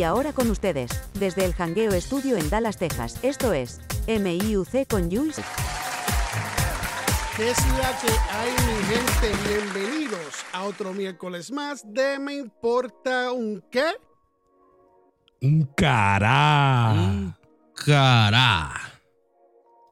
Y ahora con ustedes, desde el Hangueo Estudio en Dallas, Texas, esto es MIUC con Jules. ¿Qué es la que hay, mi gente? Bienvenidos a otro miércoles más de Me Importa un qué. Un cará. Un cará.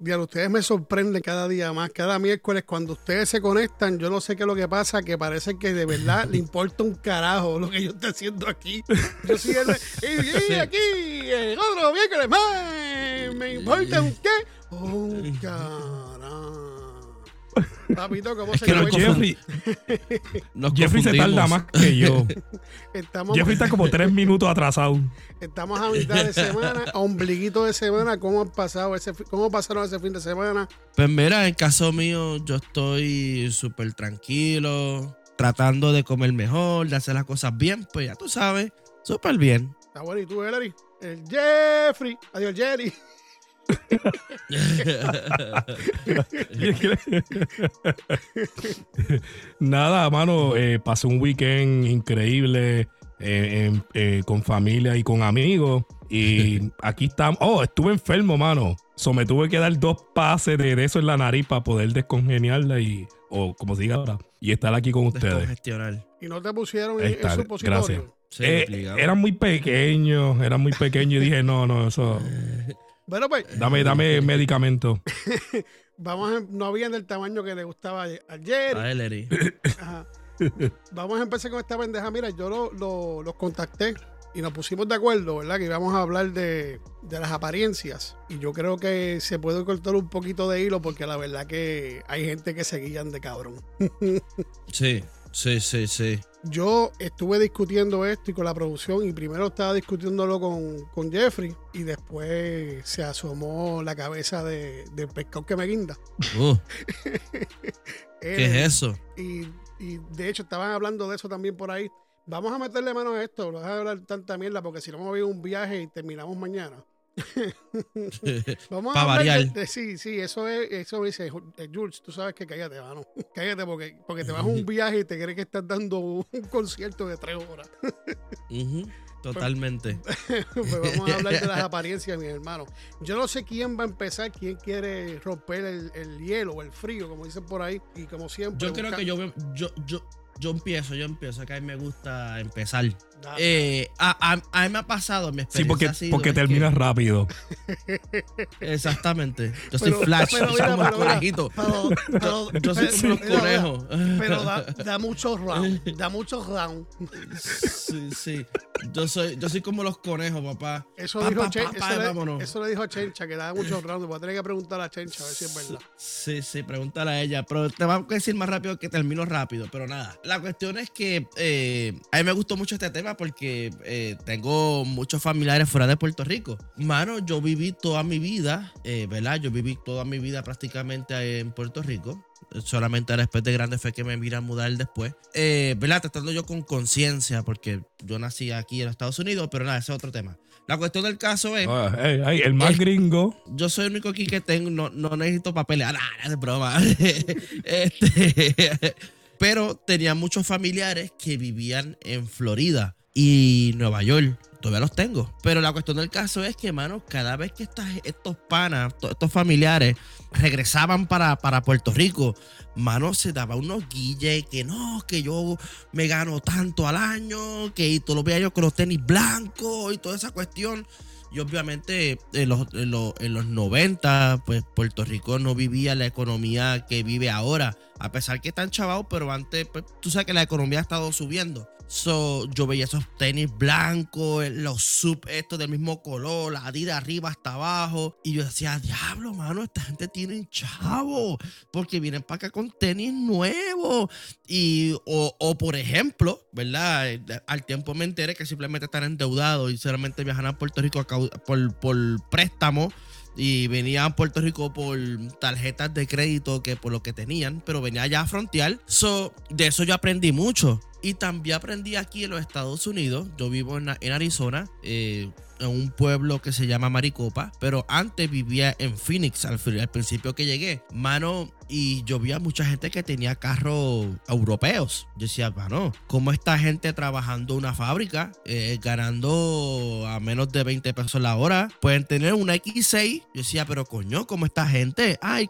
Diablo, ustedes me sorprenden cada día más, cada miércoles cuando ustedes se conectan, yo no sé qué es lo que pasa, que parece que de verdad le importa un carajo lo que yo estoy haciendo aquí. Yo soy el, y, y aquí, el otro miércoles más, me importa un qué, un carajo. Papito, ¿cómo Es se que? Jeffrey, Nos Jeffrey se tarda más que yo. Estamos, Jeffrey está como tres minutos atrasado. estamos a mitad de semana, a ombliguito de semana. ¿Cómo han pasado ese, cómo pasaron ese fin de semana? Pues mira, en caso mío, yo estoy súper tranquilo, tratando de comer mejor, de hacer las cosas bien, pues ya tú sabes, súper bien. Está bueno, ¿y tú, Hillary? El Jeffrey. Adiós, Jerry. Nada, mano, eh, pasé un weekend increíble eh, eh, con familia y con amigos. Y aquí estamos. Oh, estuve enfermo, mano. So, me tuve que dar dos pases de, eso en la nariz para poder descongeniarla y, o como se diga ahora, y estar aquí con ustedes. Y no te pusieron en supositorio. gracias. Sí, Eh, eran muy pequeños, eran muy pequeños y dije, no, no, eso, Bueno, pues dame, dame medicamento. vamos a- no habían del tamaño que le gustaba a Jerry. A Ellery. Ajá. Vamos a empezar con esta pendeja. Mira, yo lo- lo- los contacté y nos pusimos de acuerdo, ¿verdad? Que íbamos a hablar de, de las apariencias. Y yo creo que se puede cortar un poquito de hilo porque la verdad que hay gente que se guían de cabrón. Sí, sí, sí, sí. Yo estuve discutiendo esto y con la producción y primero estaba discutiéndolo con, con Jeffrey y después se asomó la cabeza de, del pescado que me guinda. Uh, ¿Qué es eso? Y, y de hecho estaban hablando de eso también por ahí. Vamos a meterle mano a esto, no vas a hablar tanta mierda porque si no me voy a un viaje y terminamos mañana. Vamos a de- variar. de- sí, sí, eso es, eso dice eh, Jules, tú sabes que cállate, mano. Cállate porque, porque te vas a un viaje y te crees que estás dando un concierto de tres horas. Ujú, Totalmente. pues vamos a hablar de las apariencias, mis hermanos. Yo no sé quién va a empezar, quién quiere romper el, el hielo o el frío, como dicen por ahí. Y como siempre. Yo creo que yo, yo, yo, yo empiezo, yo empiezo, que a mí me gusta empezar. Eh, a, a- a mí me ha pasado, mi Sí, experiencia porque, ha sido porque que- terminas rápido. Exactamente. Yo soy Pero- flash, pero yo mira, soy como el pero Yo soy como los conejos. Pero da, da muchos rounds. Da muchos rounds. Sí, sí. Yo soy, yo soy como los conejos, papá. Eso, Pa, dijo pa, Chen- pa, pa, eso, le, vámonos. eso le dijo a Chencha, que da muchos rounds. Voy a tener que preguntar a Chencha a ver si es verdad. Sí, sí, pregúntale a ella. Pero te va a decir más rápido que termino rápido. Pero nada. La cuestión es que eh, a mí me gustó mucho este tema porque eh, tengo muchos familiares fuera de Puerto Rico. Mano, yo viví toda mi vida, eh, ¿verdad? Yo viví toda mi vida prácticamente en Puerto Rico. Solamente después de grande fue que me vine a mudar después. Eh, ¿Verdad? Tratando yo con conciencia porque yo nací aquí en Estados Unidos, pero nada, ese es otro tema. La cuestión del caso es Ah, el más Es- gringo. yo soy el único aquí que tengo, no, no necesito papeles. Ah, nah, es broma. Este, pero tenía muchos familiares que vivían en Florida y Nueva York. Todavía los tengo. Pero la cuestión del caso es que, mano, cada vez que estas, estos panas, to- estos familiares regresaban para, para Puerto Rico, mano, se daba unos guilles que no, que yo me gano tanto al año, que todos los veía yo con los tenis blancos y toda esa cuestión. Y obviamente en los, en los, en los 90, pues Puerto Rico no vivía la economía que vive ahora. A pesar que están chavados, pero antes, pues, tú sabes que la economía ha estado subiendo. So, yo veía esos tenis blancos, los sub estos del mismo color, la Adidas arriba hasta abajo. Y yo decía, diablo, mano, esta gente tiene chavo. Porque vienen para acá con tenis nuevos. Y, o, o, por ejemplo, ¿verdad? Eh, Al tiempo me enteré que simplemente están endeudados y solamente viajan a Puerto Rico por, por préstamo. Y venían a Puerto Rico por tarjetas de crédito que por lo que tenían, pero venía allá a frontear. So, de eso yo aprendí mucho. Y también aprendí aquí en los Estados Unidos. Yo vivo en, en Arizona. eh, en un pueblo que se llama Maricopa, pero antes vivía en Phoenix al, al principio que llegué, mano, y yo vi a mucha gente que tenía carros europeos. Yo decía, mano, ¿cómo esta gente trabajando una fábrica, eh, ganando a menos de 20 pesos la hora, pueden tener una X6? Yo decía, pero coño, ¿cómo esta gente? Ay,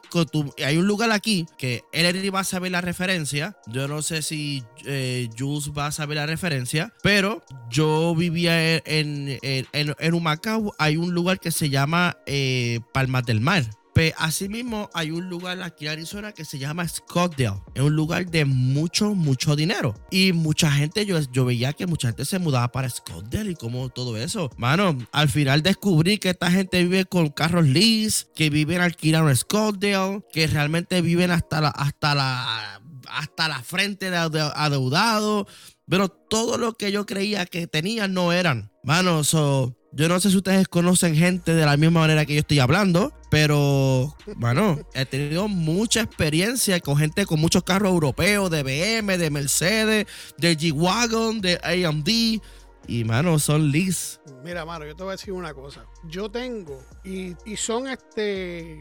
hay un lugar aquí que él va a saber la referencia. Yo no sé si eh, Jules va a saber la referencia, pero yo vivía en, en, en, en- en Humacao. Hay un lugar que se llama eh, Palmas del Mar. Pe- Asimismo, hay un lugar aquí en Arizona que se llama Scottsdale. Es un lugar de mucho, mucho dinero. Y mucha gente, yo, yo veía que mucha gente se mudaba para Scottsdale y como todo eso. Mano, al final descubrí que esta gente vive con carros lease, que viven alquilando Scottsdale, que realmente viven hasta la, hasta la, hasta la frente de ade- adeudado. Pero todo lo que yo creía que tenían no eran. Mano, so, yo no sé si ustedes conocen gente de la misma manera que yo estoy hablando, pero, bueno, he tenido mucha experiencia con gente con muchos carros europeos, de BM, de Mercedes, de G-Wagon, de AMD. Y, mano, son lease. Mira, mano, yo te voy a decir una cosa. Yo tengo, y, y son este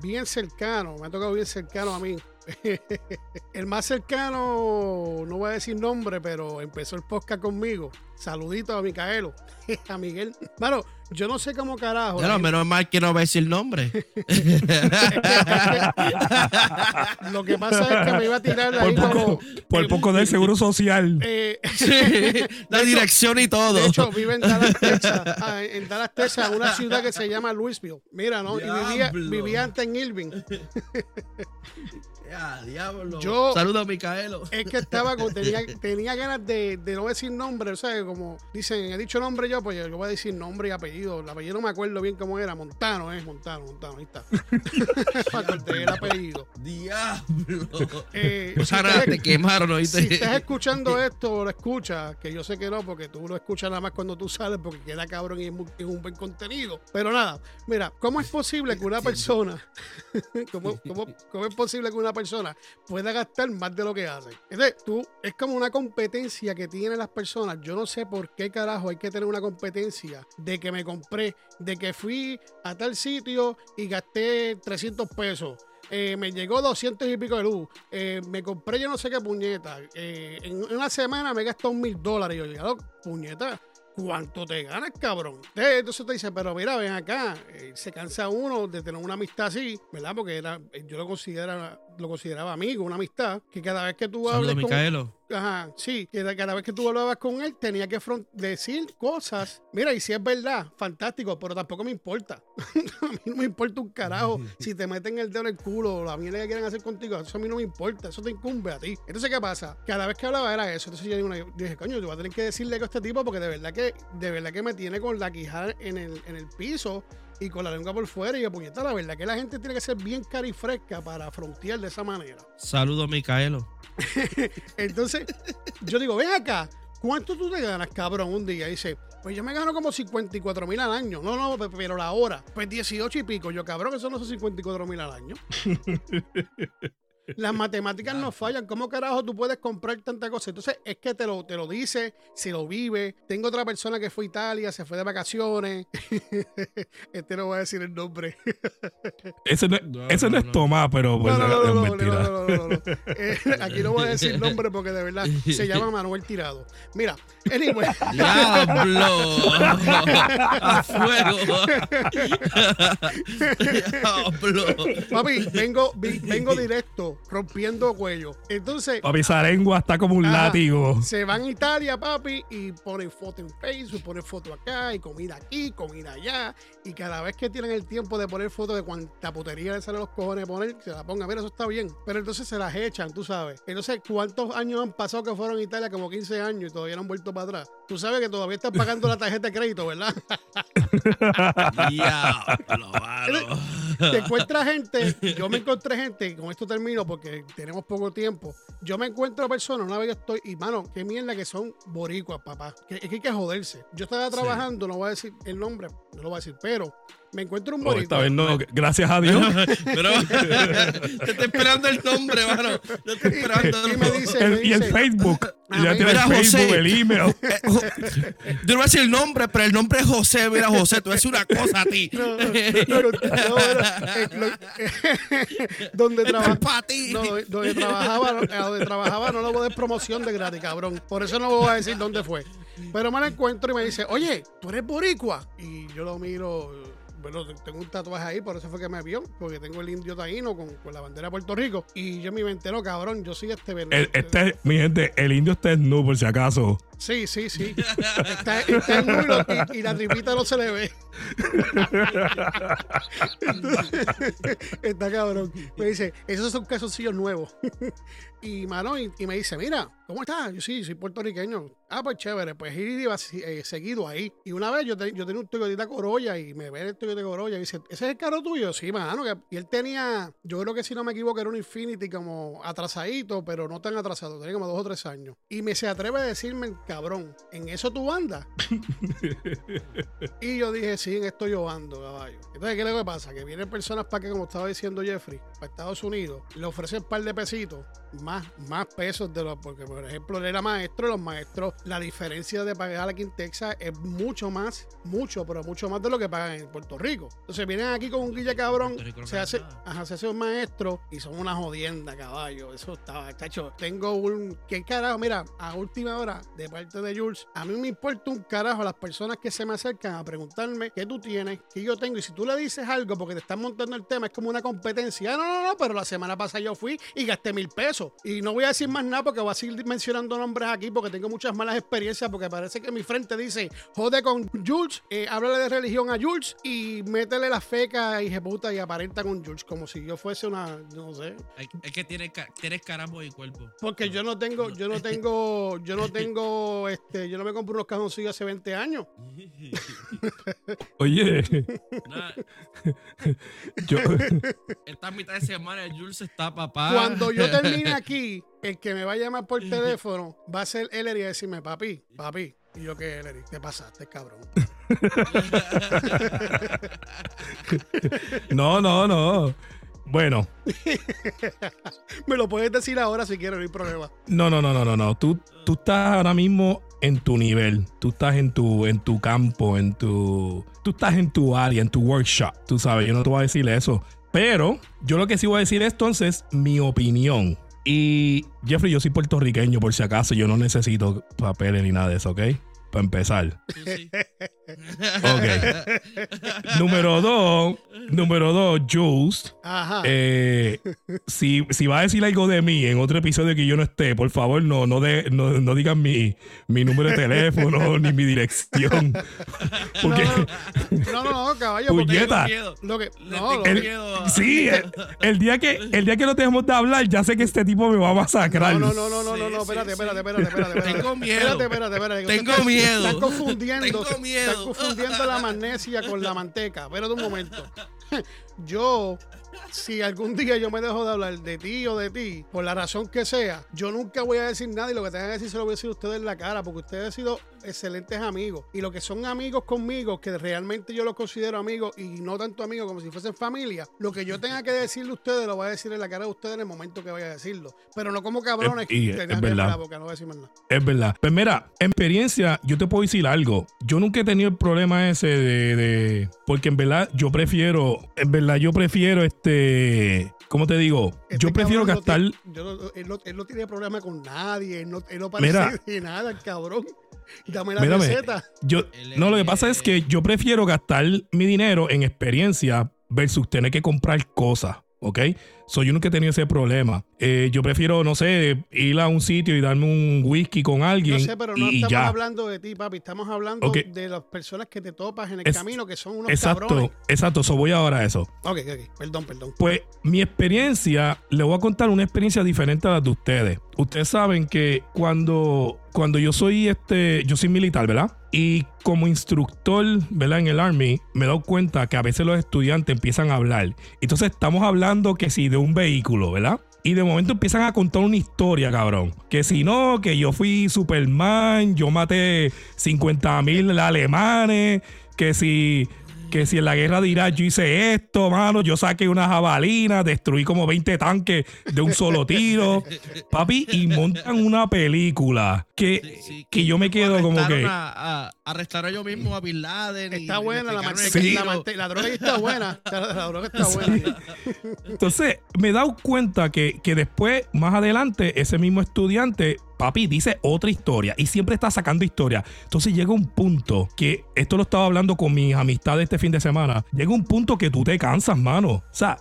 bien cercanos, me ha tocado bien cercano a mí. el más cercano, no voy a decir nombre, pero empezó el podcast conmigo. Saludito a Micaelo, a Miguel. Mano, yo no sé cómo carajo. La lo menos mal que no va a decir nombre. lo que pasa es que me iba a tirar de ahí Por como. poco, por poco del seguro social. eh, la dirección y todo. De hecho, vive en Dallas, Texas. ah, en Dallas, Texas, una ciudad que se llama Louisville. Mira, ¿no? Y vivía, antes en Irving. Ya, diablo. Yo- Saludos a Micaelo. Es que estaba con, tenía, tenía ganas de, de no decir nombre, o sea, como dicen, he dicho nombre yo, pues yo voy a decir nombre y apellido. El apellido no me acuerdo bien cómo era, Montano, es Montano, Montano, ahí está. Me acordé el apellido. Diablo. Eh, Pues si ahora estás- te quemaron, ¿oíste? Si estás escuchando esto lo escuchas, que yo sé que no, porque tú lo escuchas nada más cuando tú sales, porque queda cabrón y es un buen contenido. Pero nada, mira, ¿cómo es posible que una persona, ¿cómo, cómo, cómo es posible que una persona pueda gastar más de lo que hace? Entonces, tú, es como una competencia que tienen las personas. Yo no sé por qué carajo hay que tener una competencia de que me compré, de que fui a tal sitio y gasté 300 pesos. Eh, me llegó 200 y pico de luz. Eh, me compré yo no sé qué puñeta. Eh, en una semana me gastó mil dólares. Yo, digo, puñeta, ¿cuánto te ganas, cabrón? Entonces te dice, pero mira, ven acá. Se cansa uno de tener una amistad así, ¿verdad? Porque era, yo lo consideraba, lo consideraba amigo, una amistad. Que cada vez que tú hables con. Ajá, sí, que cada vez que tú hablabas con él tenía que decir cosas. Mira, y si es verdad, fantástico, pero tampoco me importa. a mí no me importa un carajo si te meten el dedo en el culo o la mierda que quieren hacer contigo. Eso a mí no me importa, eso te incumbe a ti. Entonces, ¿qué pasa? Cada vez que hablaba era eso. Entonces yo dije, coño, yo voy a tener que decirle algo a este tipo porque de verdad que, de verdad que me tiene con la quijada en el, en el piso y con la lengua por fuera. Y yo, puñeta, la verdad que la gente tiene que ser bien cara y fresca para frontear de esa manera. Saludos, Micaelo. Entonces, yo digo, ven acá, ¿cuánto tú te ganas, cabrón, un día? Dice, pues yo me gano como 54 mil al año. No, no, pe- pero la hora, pues 18 y pico. Yo, cabrón, eso no son 54 mil al año. Las matemáticas no fallan. ¿Cómo carajo tú puedes comprar tanta cosa? Entonces, es que te lo, te lo dice, si lo vive. Tengo otra persona que fue a Italia, se fue de vacaciones. este no voy a decir el nombre. Ese no, No, ese no, no, es. Tomás, pero pues, No, no, no, es no, no, mentira. no, no, no, no. Eh, aquí no voy a decir nombre porque de verdad se llama Manuel Tirado. Mira, anyway, ¡Diablo! ¡A fuego! ¡Diablo! papi, vengo, vi- vengo directo, rompiendo cuello. Entonces, Papi, esa lengua está como un Ajá. látigo. se van a Italia, papi, y ponen foto en Facebook, ponen foto acá, y comida aquí, comida allá. Y cada vez que tienen el tiempo de poner foto de cuánta putería les sale a los cojones poner, se la pongan. Mira, eso está bien. Pero entonces se las echan, tú sabes. Entonces, ¿cuántos años han pasado que fueron a Italia? Como 15 años y todavía no han vuelto para atrás. Tú sabes que todavía están pagando la tarjeta de crédito, ¿verdad? ¡Diablo, mano! te encuentras gente, yo me encontré gente, con esto termino porque tenemos poco tiempo. Yo me encuentro personas, una vez yo estoy, y mano, qué mierda que son boricuas, papá. Que, es que hay que joderse. Yo estaba trabajando, no voy a decir el nombre, no lo voy a decir, pero me encuentro un Oh, esta boricua. vez no, gracias a Dios. Pero te estoy esperando el nombre, mano. Te estoy esperando. Y me dice, El- me y el Facebook. Ah, ya tiene el mira, Facebook, José. el email. Eh, Yo no voy a decir el nombre, pero el nombre es José. Mira, José, a decir una cosa a ti. No, no, eh, donde no, donde, donde trabajaba no- a donde trabajaba no lo voy a dar promoción de gratis cabrón por eso no voy a decir dónde fue pero me la encuentro y me dice oye tú eres boricua y yo lo miro bueno, tengo un tatuaje ahí, por eso fue que me vio, porque tengo el indio taíno con, con la bandera de Puerto Rico. Y yo me inventé, no, cabrón, yo soy este. El- este, mi gente, el indio está nu, por si acaso. Sí, sí, sí. Está, está en nulo y, la tripita no se le ve. está cabrón. Me dice, esos son calzoncillos nuevos. y mano, y, me dice, mira, ¿cómo estás? Yo sí, soy puertorriqueño. Ah, pues chévere, pues ir eh, seguido ahí. Y una vez yo, te- yo tenía un Toyota Corolla y me ve el Toyota Corolla y dice, ¿ese es el carro tuyo? Sí, mano. que- y él tenía, yo creo que si no me equivoco, era un Infinity como atrasadito, pero no tan atrasado, tenía como dos o tres años. Y me se atreve a decirme, cabrón, ¿en eso tú andas? y yo dije, sí, en esto yo ando, caballo. Entonces, ¿qué es lo que pasa? Que vienen personas para que, como estaba diciendo Jeffrey, para Estados Unidos, le ofrecen un par de pesitos, más, más pesos de los, porque por ejemplo, él era maestro, los maestros, la diferencia de pagar aquí en Texas es mucho más, mucho, pero mucho más de lo que pagan en Puerto Rico. Entonces vienen aquí con un guilla cabrón, se hace, ajá, se hace un maestro y son una jodienda, caballo. Eso estaba, chacho. Tengo un, ¿qué carajo? Mira, a última hora, de parte de Jules, a mí me importa un carajo las personas que se me acercan a preguntarme qué tú tienes, qué yo tengo. Y si tú le dices algo porque te están montando el tema, es como una competencia. Ah, no, no, no, pero la semana pasada yo fui y gasté mil pesos. Y no voy a decir más nada porque voy a seguir mencionando nombres aquí porque tengo muchas malas experiencias porque parece que mi frente dice, jode con Jules, eh, háblale de religión a Jules y métele la feca y puta y aparenta con Jules como si yo fuese una, no sé. Es que tienes, tienes caramba y cuerpo. Porque yo no tengo, yo no tengo, yo no tengo, este, yo no me compro unos cajoncillos hace 20 años. Oye, Nada, yo, esta mitad de semana Jules está papá. Cuando yo termine aquí, el que me va a llamar por teléfono va a ser Ellery y decirme, papi, papi. Y yo que Ellery, te pasaste, cabrón. no, no, no. Bueno, Me lo puedes decir ahora si quieres, no hay problema. no, no, no, no, no, no. Tú, tú estás ahora mismo en tu nivel. Tú estás en tu, en tu campo, en tu. Tú estás en tu área, en tu workshop. Tú sabes, yo no te voy a decir eso. Pero yo lo que sí voy a decir es entonces mi opinión. Y Jeffrey, yo soy puertorriqueño, por si acaso. Yo no necesito papeles ni nada de eso, ¿ok? Para empezar. Sí. Ok. número dos, número dos, Jules. Ajá. Eh, si, si va a decir algo de mí en otro episodio que yo no esté, por favor, no, no, de, no, no digan mi, mi número de teléfono ni mi dirección. Porque no, no, no, caballo. porque Puñeta. Tengo miedo. Lo que, no, el- miedo sí, el, el día que, el día que no dejemos de hablar, ya sé que este tipo me va a masacrar. No, no, no, no, no, no, Sí, no, sí, espérate, sí. espérate, espérate, espérate, espérate. Tengo miedo. Espérate, espérate, espérate. Tengo Ustedes miedo. Están confundiendo. Tengo miedo. Están confundiendo la magnesia con la manteca. Espérate un momento. Yo, si algún día yo me dejo de hablar de ti o de ti, por la razón que sea, yo nunca voy a decir nada y lo que tengan que decir se lo voy a decir a ustedes en la cara, porque ustedes han sido excelentes amigos. Y lo que son amigos conmigo, que realmente yo los considero amigos y no tanto amigos como si fuesen familia, lo que yo tenga que decirle a ustedes lo voy a decir en la cara de ustedes en el momento que vaya a decirlo. Pero no como cabrones y que es tengan verdad. la boca, no voy a decir más nada. Es verdad. Pues mira, en experiencia, yo te puedo decir algo. Yo nunca he tenido el problema ese de, de- Porque en verdad yo prefiero. En verdad yo prefiero este. ¿Cómo te digo? Este yo prefiero cabrón no gastar. tiene- yo no- él, no, él no tiene problema con nadie. Él no, él no parece Mira. de nada, el cabrón. Dame la Mírame. receta. Yo, no, lo que pasa es que yo prefiero gastar mi dinero en experiencia versus tener que comprar cosas, ¿ok? So, yo nunca he tenido ese problema. Eh, yo prefiero, no sé, ir a un sitio y darme un whisky con alguien No sé, pero no y, estamos ya. hablando de ti, papi. Estamos hablando de las personas que te topas en el Es- camino, que son unos Exacto, cabrones. exacto. So, voy ahora a eso. Ok, ok. Perdón, perdón. Pues mi experiencia, le voy a contar una experiencia diferente a la de ustedes. Ustedes saben que cuando, cuando yo soy este, yo soy militar, ¿verdad? Y como instructor, ¿verdad? En el Army, me he dado cuenta que a veces los estudiantes empiezan a hablar. Entonces estamos hablando que si de un vehículo, ¿verdad? Y de momento empiezan a contar una historia, cabrón. Que si no, que yo fui Superman, yo maté 50 mil alemanes, que si que si en la guerra de Irak yo hice esto, mano, yo saqué una jabalina, destruí como 20 tanques de un solo tiro, papi, y montan una película que, Sí, sí, que yo me quedo como que... A, a- arrestaron ellos mismos a Bin Laden. Está buena la. Sí. La, la droga está buena. La, la droga está buena. Entonces, me he dado cuenta que, que después, más adelante, ese mismo estudiante, papi, dice otra historia y siempre está sacando historia. Entonces llega un punto que, esto lo estaba hablando con mis amistades este fin de semana, llega un punto que tú te cansas, mano. O sea.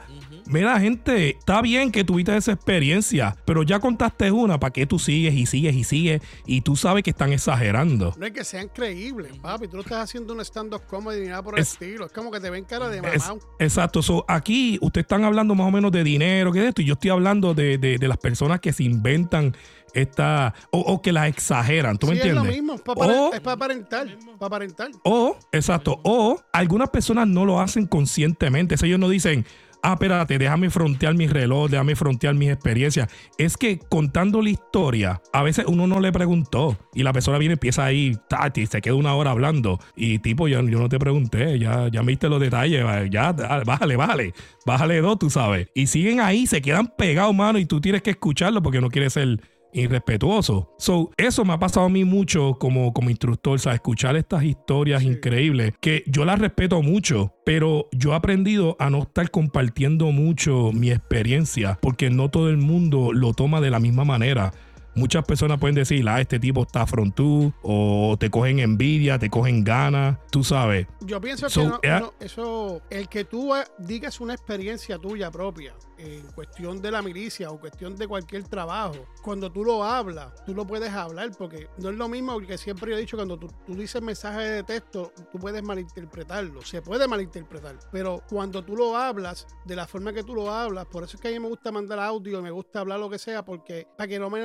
Mira, gente, está bien que tuviste esa experiencia, pero ya contaste una, ¿para qué tú sigues y sigues y sigues? Y tú sabes que están exagerando. No es que sean creíbles, papi. Tú no estás haciendo un stand-up comedy ni nada por el Es- estilo. Es como que te ven cara de Es- mamá. exacto. So, aquí ustedes están hablando más o menos de dinero, que de esto, y yo estoy hablando de, de- de las personas que se inventan esta, o, o que las exageran, ¿tú me Sí, es entiendes? lo mismo. Es para O- aparentar. Para aparentar. O, exacto, o algunas personas no lo hacen conscientemente. Sea, ellos no dicen, ah, espérate, déjame frontear mi reloj, déjame frontear mis experiencias. Es que contando la historia, a veces uno no le preguntó y la persona viene empieza ahí, tati, se queda una hora hablando. Y tipo, yo, yo no te pregunté, ya, ya me diste los detalles, ya, bájale, bájale, bájale dos, tú sabes. Y siguen ahí, se quedan pegados, mano, y tú tienes que escucharlo porque no quieres ser irrespetuoso. So, eso me ha pasado a mí mucho como, como instructor, sea, escuchar estas historias Sí. increíbles, que yo las respeto mucho, pero yo he aprendido a no estar compartiendo mucho mi experiencia, porque no todo el mundo lo toma de la misma manera. Muchas personas pueden decir, ah, este tipo está frontú, o te cogen envidia, te cogen ganas, tú sabes. Yo pienso So, que no- yeah. no, eso, el que tú eh, digas una experiencia tuya propia en cuestión de la milicia o cuestión de cualquier trabajo, cuando tú lo hablas, tú lo puedes hablar porque no es lo mismo que siempre yo he dicho, cuando tú, tú dices mensaje de texto, tú puedes malinterpretarlo, se puede malinterpretar, pero cuando tú lo hablas de la forma que tú lo hablas, por eso es que a mí me gusta mandar audio, me gusta hablar lo que sea, porque para que no me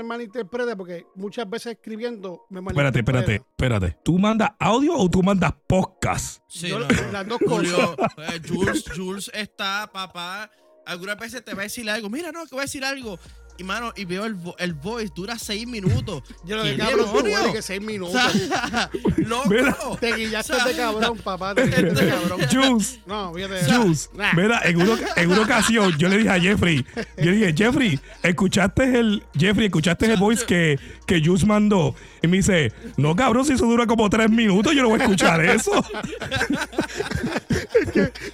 malinterprete, porque muchas veces escribiendo me Espérate, espérate, espérate. ¿Tú mandas audio o tú mandas podcast? Sí, Yo- no, no. las dos Julio, eh, Jules, Jules está, papá. Algunas veces te va a decir algo. Mira, no, que voy a decir algo. Y mano, y veo el, el voice, dura seis minutos. Yo lo de ¿Qué cabrón, hueles que seis O minutos. sea, loco. Mira. Te guillaste O sea, de cabrón, papá. Te guillaste de cabrón. Juice. No, fíjate. Juice, Nah. mira, en una, en una ocasión yo le dije a Jeffrey, yo le dije, Jeffrey, ¿escuchaste el, Jeffrey, escuchaste el voice que, que Juice mandó? Y me dice, no cabrón, si eso dura como tres minutos, yo no voy a escuchar eso.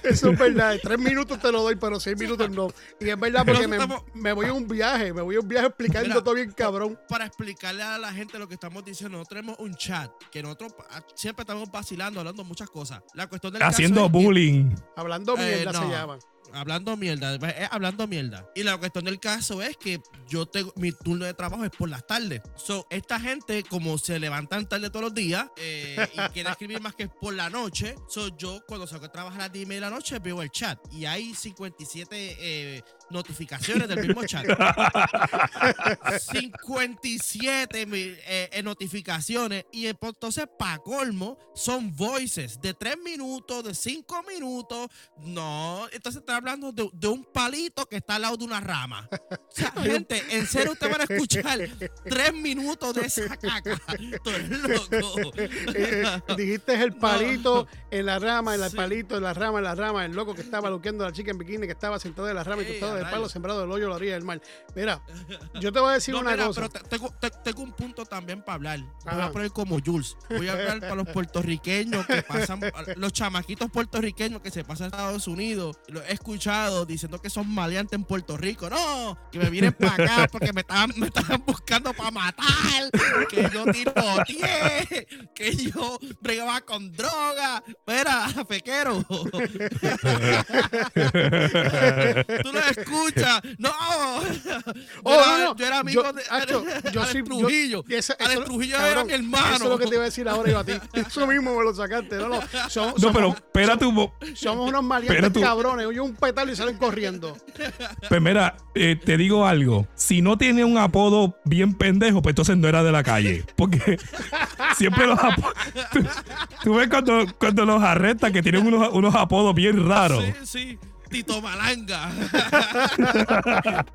Eso es verdad. Tres minutos te lo doy, pero seis minutos no. Y es verdad porque me, me voy a un viaje. Me voy a un viaje explicando Mira, todo bien cabrón. Para explicarle a la gente lo que estamos diciendo, nosotros tenemos un chat que nosotros siempre estamos vacilando, hablando muchas cosas. La cuestión del caso Haciendo es que- bullying. Hablando Eh, mierda se no. llama. Hablando mierda, es hablando mierda. Y la cuestión del caso es que yo tengo mi turno de trabajo es por las tardes. So, esta gente, como se levantan tarde todos los días eh, y quieren escribir más que por la noche, so, yo cuando salgo a trabajar a las 10 de la noche veo el chat y hay 57 eh, notificaciones del mismo chat. 57 mi- eh, eh, notificaciones y eh, pues, entonces para colmo son voices de 3 minutos, de 5 minutos. No, entonces está hablando de, de un palito que está al lado de una rama. O sea, gente, en serio ustedes van a escuchar 3 minutos de esa caca. Tú eres loco. Eh, eh, dijiste el palito en la rama, en el Sí. palito, en la rama, en la rama, el loco que estaba luqueando a la chica en bikini, que estaba sentado en la rama y Ey, tostado a del palo sembrado del hoyo a la orilla del mar. Mira, yo te voy a decir No, una mira, cosa. pero te- tengo, te- tengo un punto también para hablar. Me voy Ajá. a poner como Jules. Voy a hablar para los puertorriqueños que pasan, los chamaquitos puertorriqueños que se pasan a Estados Unidos. Los escuchado diciendo que son maleantes en Puerto Rico. No, que me vienen para acá porque me estaban, me estaban buscando para matar. Que yo tiroteé. Que yo bregaba con droga. Mira, fequero. Tú lo escuchas. No. Oh, Yo no, era- no. Yo era amigo Yo- de Acho, yo Alex sí- yo- Trujillo. y ese- Alex eso- Trujillo cabrón, era mi hermano. Eso es lo que te iba a decir ahora yo a ti. Eso mismo me lo sacaste. No, no. Somos, No, pero espérate un mo- somos unos maleantes cabrones. Oye, un petal y salen corriendo. Pues mira, eh, te digo algo. Si no tiene un apodo bien pendejo, pues entonces no era de la calle. Porque siempre los apodos. Tú, tú ves cuando, cuando los arrestan que tienen unos, unos apodos bien raros. Sí, sí. Tito Malanga.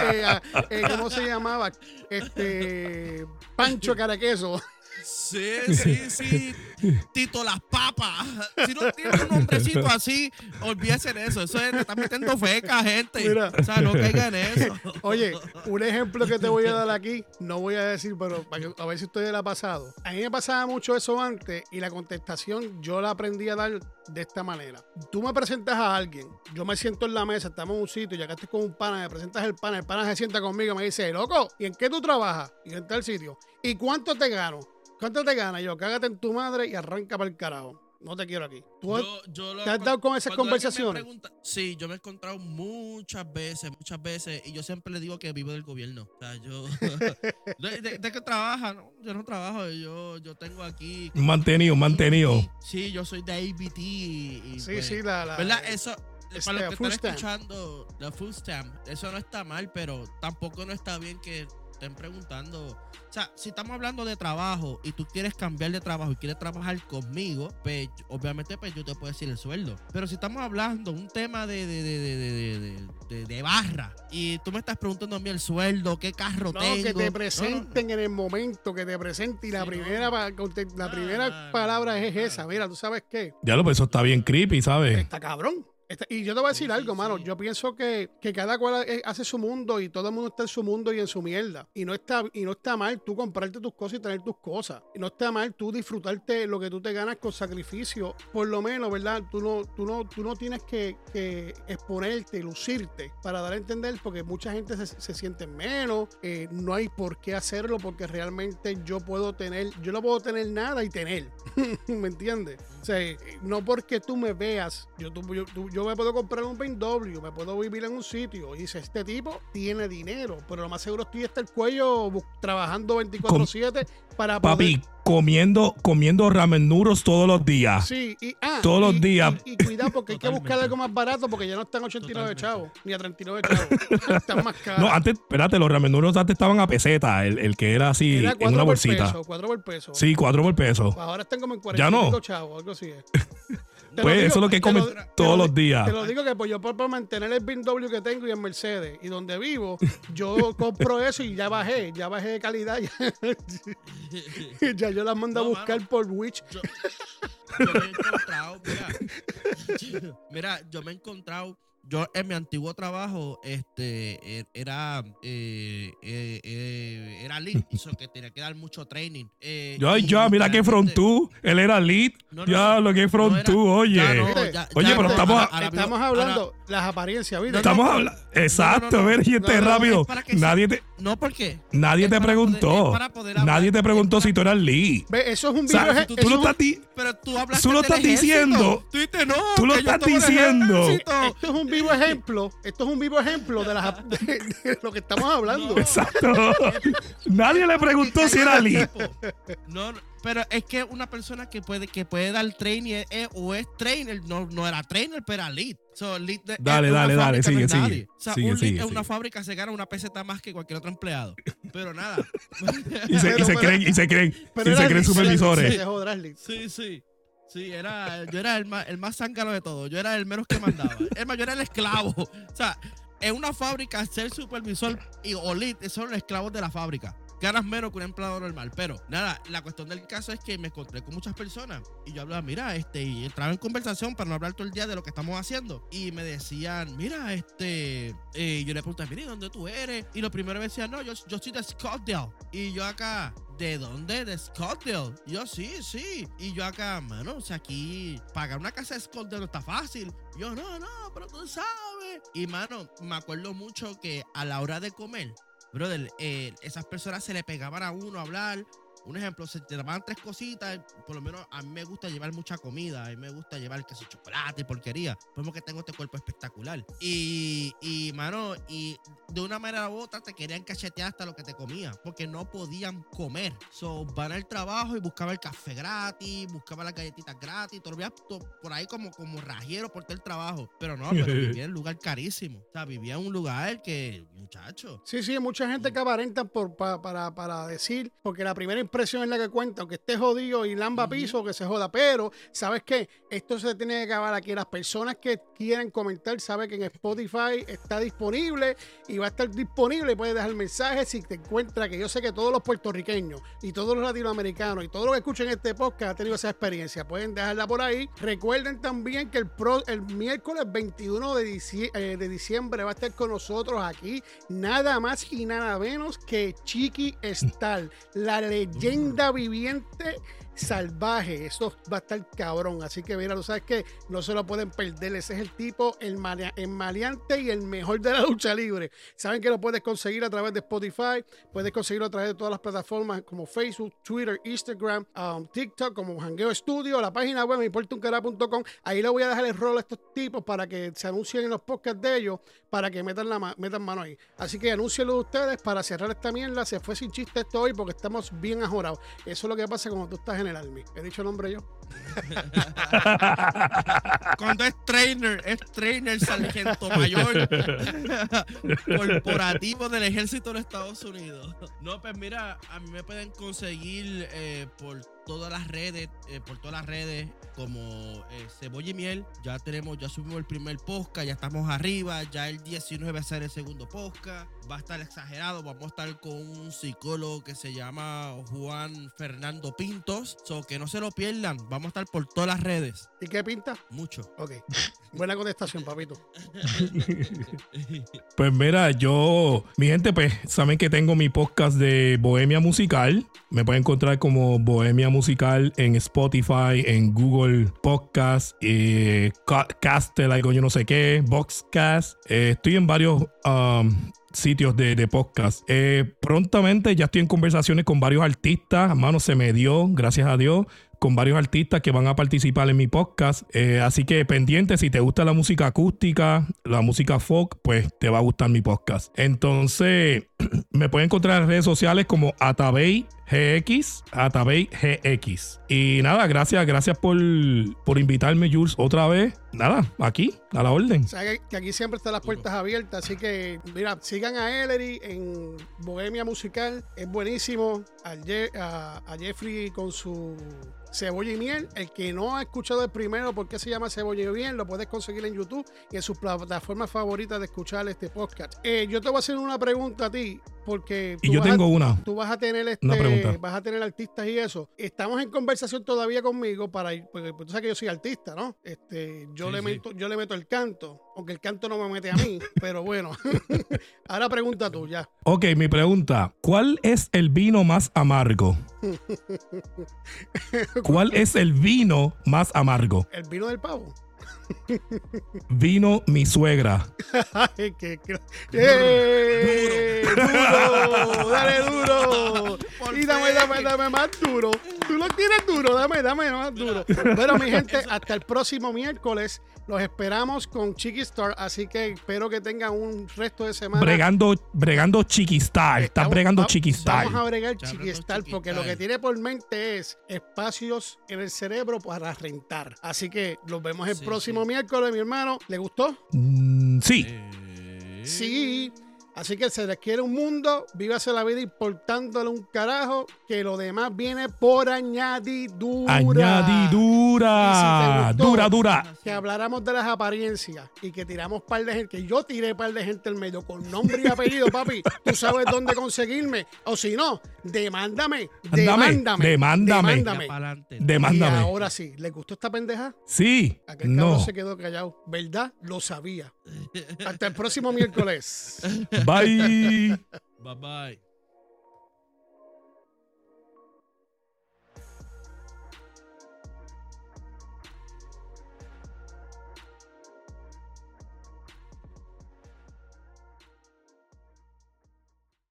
Eh, eh, ¿Cómo se llamaba? Este. Pancho Caraqueso. Sí, sí, sí. Tito las papas. Si no tiene un nombrecito así, olvídense de eso. Eso es, te está metiendo feca, gente. Mira. O sea, no caigan en eso. Oye, un ejemplo que te voy a dar aquí, no voy a decir, pero para que- a ver si ustedes le ha pasado. A mí me pasaba mucho eso antes y la contestación yo la aprendí a dar de esta manera. Tú me presentas a alguien, yo me siento en la mesa, estamos en un sitio, ya que estoy con un pana, me presentas el pana, el pana se sienta conmigo y me dice, loco, ¿y en qué tú trabajas? Y en tal sitio. ¿Y cuánto te gano? ¿Cuánto te gana? Yo, cágate en tu madre y arranca para el carajo. No te quiero aquí. ¿Tú has- Yo- yo lo- ¿Te has dado con esas conversaciones? pregunta- sí, yo me he encontrado muchas veces, muchas veces, y yo siempre le digo que vivo del gobierno. O sea, yo. ¿De, de- de qué trabaja? No, yo no trabajo, yo, yo tengo aquí. Mantenido, mantenido. Sí, yo soy de ABT. Y, y, Sí, pues, sí, la... la ¿Verdad? Eso. este, para los que están escuchando, la food stamp, eso no está mal, pero tampoco no está bien que estén preguntando. O sea, si estamos hablando de trabajo y tú quieres cambiar de trabajo y quieres trabajar conmigo, pues obviamente pues yo te puedo decir el sueldo. Pero si estamos hablando un tema de, de, de, de, de, de- de- de barra y tú me estás preguntando a mí el sueldo, qué carro No, tengo. que te no, presenten en el momento, que te presenten y la Sí, primera, no. pa- conte- la primera palabra es esa. Mira, ¿tú sabes qué? Ya lo, pues eso está bien creepy, ¿sabes? Está cabrón. Está- y yo te voy a decir Sí, algo, sí, mano. sí. Yo pienso que, que cada cual hace su mundo y todo el mundo está en su mundo y en su mierda. Y no está, y no está mal tú comprarte tus cosas y tener tus cosas. Y no está mal tú disfrutarte lo que tú te ganas con sacrificio. Por lo menos, ¿verdad? Tú no, tú no, tú no tienes que, que exponerte, lucirte para dar a entender porque mucha gente se, se siente menos. eh, no hay por qué hacerlo porque realmente yo puedo tener, yo no puedo tener nada y tener. ¿Me entiendes? O sea, eh, no porque tú me veas, yo, tú- yo, yo me puedo comprar un BMW, me puedo vivir en un sitio y dice, este tipo tiene dinero, pero lo más seguro estoy hasta el cuello trabajando 24/7 para poder... Papi, comiendo, comiendo ramen noodles todos los días. Sí, y, ah, Todos los días. Y, y cuidado porque hay que buscar algo más barato porque ya no están 89 Totalmente. chavos, ni a 39 chavos. están más caros. No, antes, espérate, los ramen noodles antes estaban a peseta, el, el que era así Era en una por bolsita. peso, cuatro por peso. Sí, cuatro por peso. Pues ahora están como en 40 Ya no. y pico chavos, algo así es. Te Pues lo eso es lo que comen todos lo los días. Te lo digo que pues yo por, por mantener el BMW que tengo y el Mercedes y donde vivo, yo compro eso y ya bajé, ya bajé de calidad. Ya, ya yo las mando No, a buscar mano. por Witch. yo, yo me he encontrado, mira, mira, yo me he encontrado, yo en mi antiguo trabajo, este, er- era, eh, eh, eh, era lead, so que tenía que dar mucho training. eh, Ya, y ya, mira que literalmente- frontú. Él era lead. No, no, ya, no. lo que frontú, oye. ya no, ya- Oye, ya pero estamos- ahora- Estamos ahora- hablando las apariencias, ¿viste? Estamos hablando. Exacto, no, no. ver, gente No, no, rápido. es Nadie te, No, ¿por qué? nadie Es te para preguntó. poder- es para poder hablar, nadie te preguntó si tú eras lead. Ve, eso es un O sea, video. eso tú- tú lo estás di- Pero tú hablaste Tú lo estás diciendo. Tú dices, no, Tú lo estás diciendo. Esto es un vivo ejemplo. Esto es un vivo ejemplo de, las, de, de lo que estamos hablando. No. Exacto. Nadie le preguntó si era lead. No, no, pero es que una persona que puede, que puede dar training es- es- o es trainer, no, no era trainer, pero era lead. So, lead de- Dale, dale, dale, no sigue, nadie. sigue. O sea, Sigue, un lead sigue, en una sigue. fábrica se gana una peseta más que cualquier otro empleado. Pero nada. Y se, y se Pero- creen, y se creen, Pero y se creen supervisores. Sí, sí. Sí, era, yo era el más, el más zángano de todos. Yo era el menos que mandaba. Es más, yo era el esclavo. O sea, en una fábrica, ser supervisor y o lead son los esclavos de la fábrica. Ganas menos que un empleado normal. Pero nada, la cuestión del caso es que me encontré con muchas personas y yo hablaba, mira, este, y entraba en conversación para no hablar todo el día de lo que estamos haciendo. Y me decían, mira, este, eh, yo le preguntaba, mira, ¿y ¿dónde tú eres? Y lo primero me decían, no, yo, yo soy de Scottsdale. Y yo acá, ¿de dónde? De Scottsdale. Yo, sí, sí. Y yo acá, mano, o sea, aquí pagar una casa de Scottsdale no está fácil. Yo, no, no, pero tú sabes. Y mano, me acuerdo mucho que a la hora de comer, brother, eh, esas personas se le pegaban a uno a hablar. Un ejemplo, se te daban tres cositas. Por lo menos a mí me gusta llevar mucha comida. A mí me gusta llevar que chocolate y porquería. Como que tengo este cuerpo espectacular. Y, y, mano, y de una manera u otra te querían cachetear hasta lo que te comía. Porque no podían comer. So, van al trabajo y buscaban el café gratis, buscaban las galletitas gratis. Todo por ahí como, como rajero por todo el trabajo. Pero no, pero vivía en un lugar carísimo. O sea, vivía en un lugar que, muchacho. Sí, sí, mucha gente que aparentan por, pa- para, para decir, porque la primera impresión expresión es la que cuenta, aunque esté jodido y lamba piso, que se joda. Pero, ¿sabes qué? Esto se tiene que acabar aquí. Las personas que quieren comentar, saben que en Spotify está disponible y va a estar disponible. Puedes dejar mensajes si te encuentra que yo sé que todos los puertorriqueños y todos los latinoamericanos y todos los que escuchen este podcast han tenido esa experiencia. Pueden dejarla por ahí. Recuerden también que el, pro, el miércoles 21 de, dicie- eh, de diciembre va a estar con nosotros aquí nada más y nada menos que Chiqui Star, la leyenda viviente salvaje. Eso va a estar cabrón. Así que mira, sabes que no se lo pueden perder. Ese es el tipo, el, el maleante y el mejor de la lucha libre. Saben que lo puedes conseguir a través de Spotify, puedes conseguirlo a través de todas las plataformas como Facebook, Twitter, Instagram, um, TikTok, como Jangueo Studio, la página web importuncara.com. Ahí le voy a dejar el rol a estos tipos para que se anuncien en los podcasts de ellos, para que metan, la metan mano ahí. Así que anúncienlo ustedes para cerrar esta mierda. Se fue sin chiste esto hoy porque estamos bien ajorados. Eso es lo que pasa cuando tú estás en el Army. ¿He dicho el nombre yo? Cuando es trainer, es trainer sargento mayor corporativo del ejército de los Estados Unidos. No, pues mira, a mí me pueden conseguir eh, por todas las redes, eh, por todas las redes como eh, Cebolla y Miel. Ya tenemos, ya subimos el primer podcast, ya estamos arriba, ya el 19 va a ser el segundo podcast. Va a estar exagerado, vamos a estar con un psicólogo que se llama Juan Fernando Pintos. So que no se lo pierdan, vamos a estar por todas las redes. ¿Y qué pinta? Mucho. Ok. Buena contestación, papito. Pues mira, yo, mi gente, pues saben que tengo mi podcast de Bohemia Musical. Me pueden encontrar como Bohemia Musical en Spotify, en Google Podcast, eh, Ca- Castle, algo yo no sé qué, Boxcast. Eh, estoy en varios um, sitios de, de podcast. Eh, prontamente ya estoy en conversaciones con varios artistas. Mano, se me dio, gracias a Dios con varios artistas que van a participar en mi podcast. Eh, así que pendiente, si te gusta la música acústica, la música folk, pues te va a gustar mi podcast. Entonces, me pueden encontrar en redes sociales como Atabey GX, Atabey GX. Y nada, gracias, gracias por, por invitarme, Jules, otra vez. Nada, aquí, a la orden. O que, aquí siempre están las puertas abiertas. Así que, mira, sigan a Ellery en Bohemia Musical. Es buenísimo. A Jeffrey con su cebolla y miel. El que no ha escuchado el primero, ¿por qué se llama cebolla y miel? Lo puedes conseguir en YouTube y en sus plataformas favoritas de escuchar este podcast. Eh, yo te voy a hacer una pregunta a ti, porque Y tú yo vas a- tengo una. tú vas a tener Una este, pregunta. vas a tener artistas y eso. Estamos en conversación todavía conmigo para ir, porque pues, tú sabes que yo soy artista, ¿no? Este, yo Sí, le sí. meto, yo le meto el canto, aunque el canto no me mete a mí, pero bueno. Ahora pregunta tú ya. Ok, mi pregunta. ¿Cuál es el vino más amargo? ¿Cuál es el vino más amargo? El vino del pavo. Vino mi suegra. Ay, qué ¡Eh! ¡Duro! ¡Dale duro! Y dame, dame, dame más duro. Tú lo tienes duro, dame, dame más duro. Bueno, mi gente, hasta el próximo miércoles. Los esperamos con Chiqui Star, así que espero que tengan un resto de semana. Bregando, bregando chiquistar. Estás Estamos- bregando va- chiquistar. Vamos a bregar Chiqui Star porque lo que tiene por mente es espacios en el cerebro para rentar. Así que los vemos el Sí, próximo sí. miércoles, mi hermano. ¿Le gustó? Mm, sí. Eh, Sí. Así que se les quiere un mundo, vívase la vida importándole un carajo, que lo demás viene por añadidura. Añadidura. Y si te gustó, Dura, dura. Que habláramos de las apariencias y que tiramos par de gente, que yo tiré par de gente al medio con nombre y apellido, papi. Tú sabes dónde conseguirme. O si no, demándame. Ándame, Demándame. demándame. demándame. Y Demándame. ahora sí, ¿le gustó esta pendeja? Sí. Aquel cabrón No. se quedó callado. ¿Verdad? Lo sabía. Hasta el próximo miércoles. Bye. Bye bye.